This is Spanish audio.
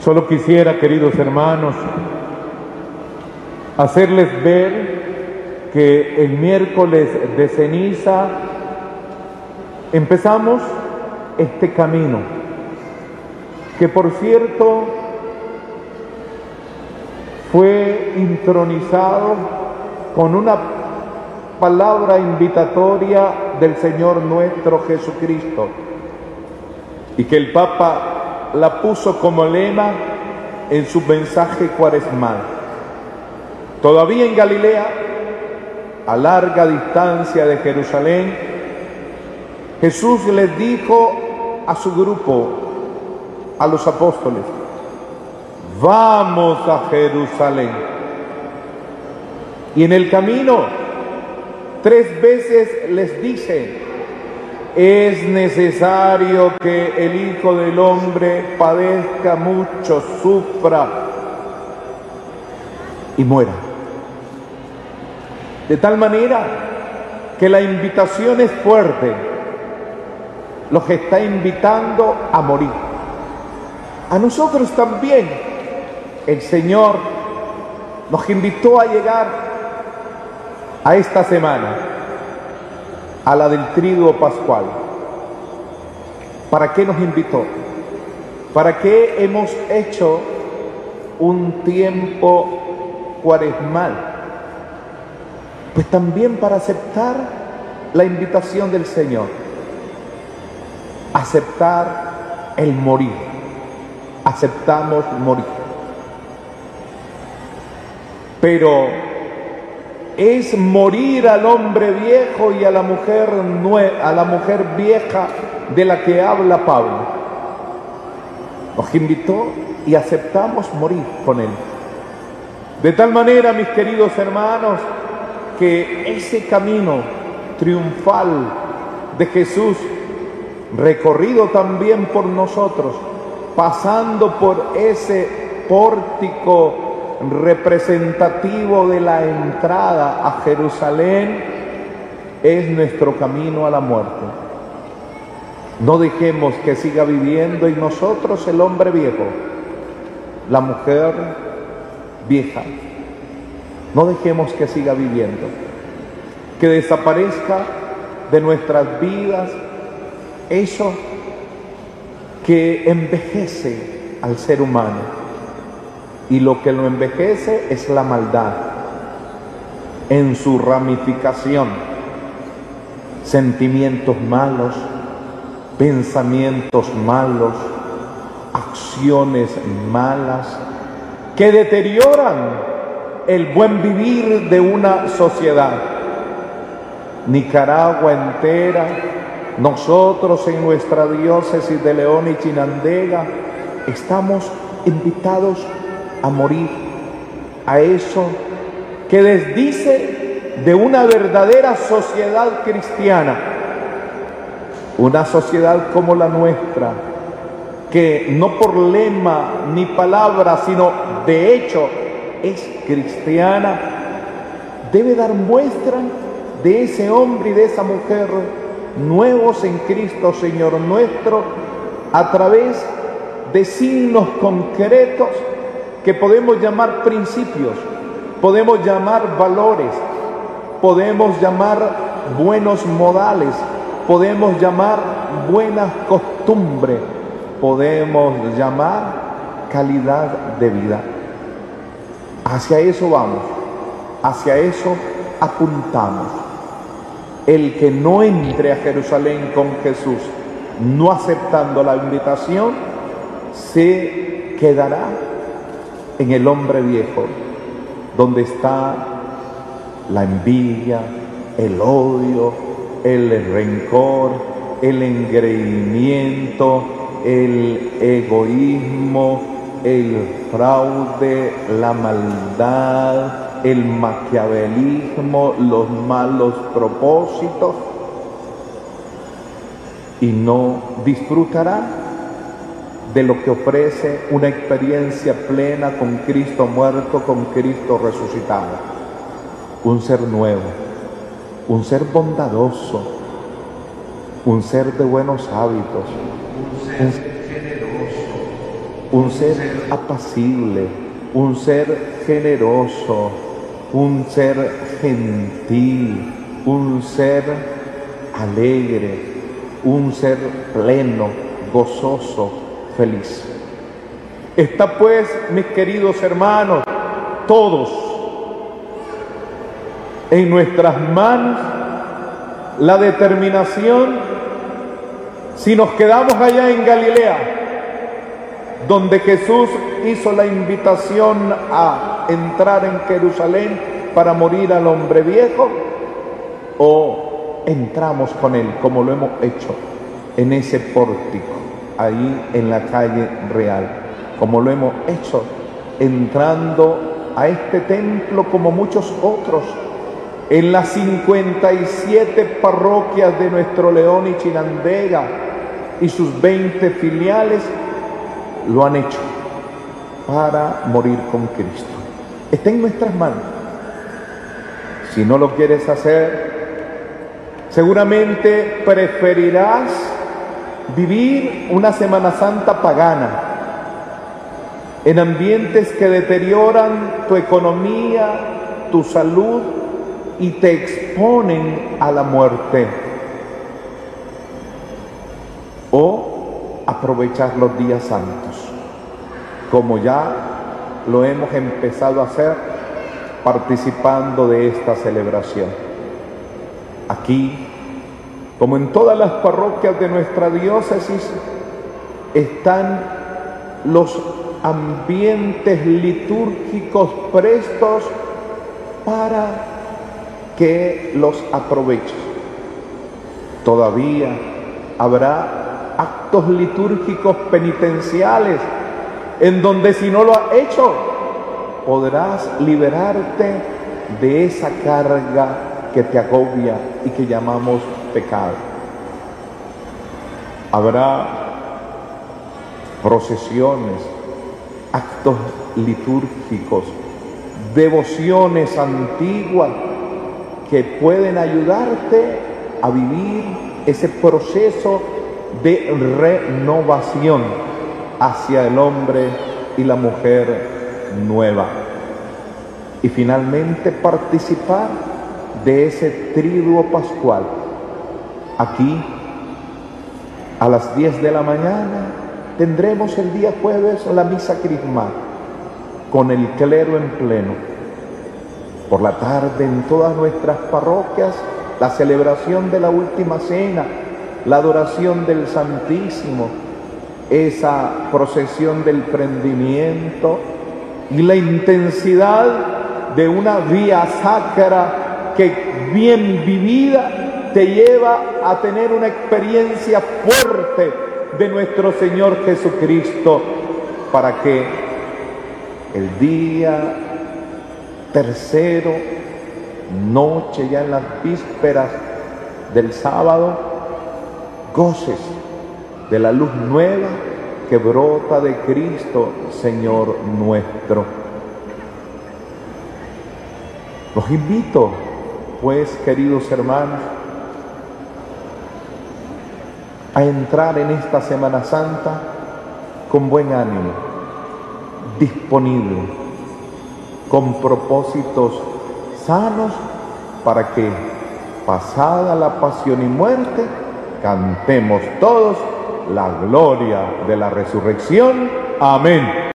Solo quisiera, queridos hermanos, hacerles ver que el miércoles de ceniza empezamos este camino, que por cierto fue intronizado con una palabra invitatoria del Señor nuestro Jesucristo y que el Papa la puso como lema en su mensaje cuaresmal. Todavía en Galilea, a larga distancia de Jerusalén, Jesús les dijo a su grupo, a los apóstoles, vamos a Jerusalén. Y en el camino, tres veces les dice, es necesario que el Hijo del Hombre padezca mucho, sufra y muera. De tal manera que la invitación es fuerte, los está invitando a morir. A nosotros también el Señor nos invitó a llegar a esta semana, a la del triduo pascual. ¿Para qué nos invitó? ¿Para qué hemos hecho un tiempo cuaresmal? Pues también para aceptar la invitación del Señor, aceptar el morir, aceptamos morir. Pero es morir al hombre viejo y a la mujer a la mujer vieja de la que habla Pablo. Nos invitó y aceptamos morir con él. De tal manera, mis queridos hermanos, que ese camino triunfal de Jesús, recorrido también por nosotros, pasando por ese pórtico representativo de la entrada a Jerusalén es nuestro camino a la muerte. No dejemos que siga viviendo en nosotros el hombre viejo, la mujer vieja. No dejemos que siga viviendo, que desaparezca de nuestras vidas eso que envejece al ser humano y lo que lo envejece es la maldad en su ramificación. Sentimientos malos, pensamientos malos, acciones malas que deterioran el buen vivir de una sociedad. Nicaragua entera, nosotros en nuestra diócesis de León y Chinandega, estamos invitados a morir. A eso que desdice de una verdadera sociedad cristiana, una sociedad como la nuestra, que no por lema ni palabra, sino de hecho es cristiana, debe dar muestra de ese hombre y de esa mujer nuevos en Cristo Señor nuestro, a través de signos concretos que podemos llamar principios, podemos llamar valores, podemos llamar buenos modales, podemos llamar buenas costumbres, podemos llamar calidad de vida. Hacia eso vamos, hacia eso apuntamos. El que no entre a Jerusalén con Jesús, no aceptando la invitación, se quedará en el hombre viejo, donde está la envidia, el odio, el rencor, el engreimiento, el egoísmo, el fraude, la maldad, el maquiavelismo, los malos propósitos. Y no disfrutará de lo que ofrece una experiencia plena con Cristo muerto, con Cristo resucitado. Un ser nuevo, un ser bondadoso, un ser de buenos hábitos, un ser generoso, un ser apacible, un ser generoso, un ser gentil, un ser alegre, un ser pleno, gozoso, feliz. Está pues, mis queridos hermanos, todos en nuestras manos la determinación si nos quedamos allá en Galilea, donde Jesús hizo la invitación a entrar en Jerusalén para morir al hombre viejo, o entramos con él como lo hemos hecho en ese pórtico, ahí en la calle real, como lo hemos hecho entrando a este templo como muchos otros en las 57 parroquias de nuestro León y Chinandega y sus 20 filiales lo han hecho para morir con Cristo. Está en nuestras manos. Si no lo quieres hacer, seguramente preferirás vivir una Semana Santa pagana en ambientes que deterioran tu economía, tu salud y te exponen a la muerte. O aprovechar los días santos, como ya lo hemos empezado a hacer participando de esta celebración. Aquí, como en todas las parroquias de nuestra diócesis, están los ambientes litúrgicos prestos para que los aproveche. Todavía habrá actos litúrgicos penitenciales en donde si no lo has hecho, podrás liberarte de esa carga que te agobia y que llamamos pecado. Habrá procesiones, actos litúrgicos, devociones antiguas que pueden ayudarte a vivir ese proceso de renovación hacia el hombre y la mujer nueva. Y finalmente participar de ese triduo pascual. Aquí, a las 10 de la mañana, tendremos el día jueves la misa crismal con el clero en pleno. Por la tarde en todas nuestras parroquias, la celebración de la última cena, la adoración del Santísimo, esa procesión del prendimiento y la intensidad de una vía sacra que bien vivida te lleva a tener una experiencia fuerte de nuestro Señor Jesucristo para que el día Tercero, noche ya en las vísperas del sábado, goces de la luz nueva que brota de Cristo, Señor nuestro. Los invito, pues, queridos hermanos, a entrar en esta Semana Santa con buen ánimo, disponible con propósitos sanos para que, pasada la pasión y muerte, cantemos todos la gloria de la resurrección. Amén.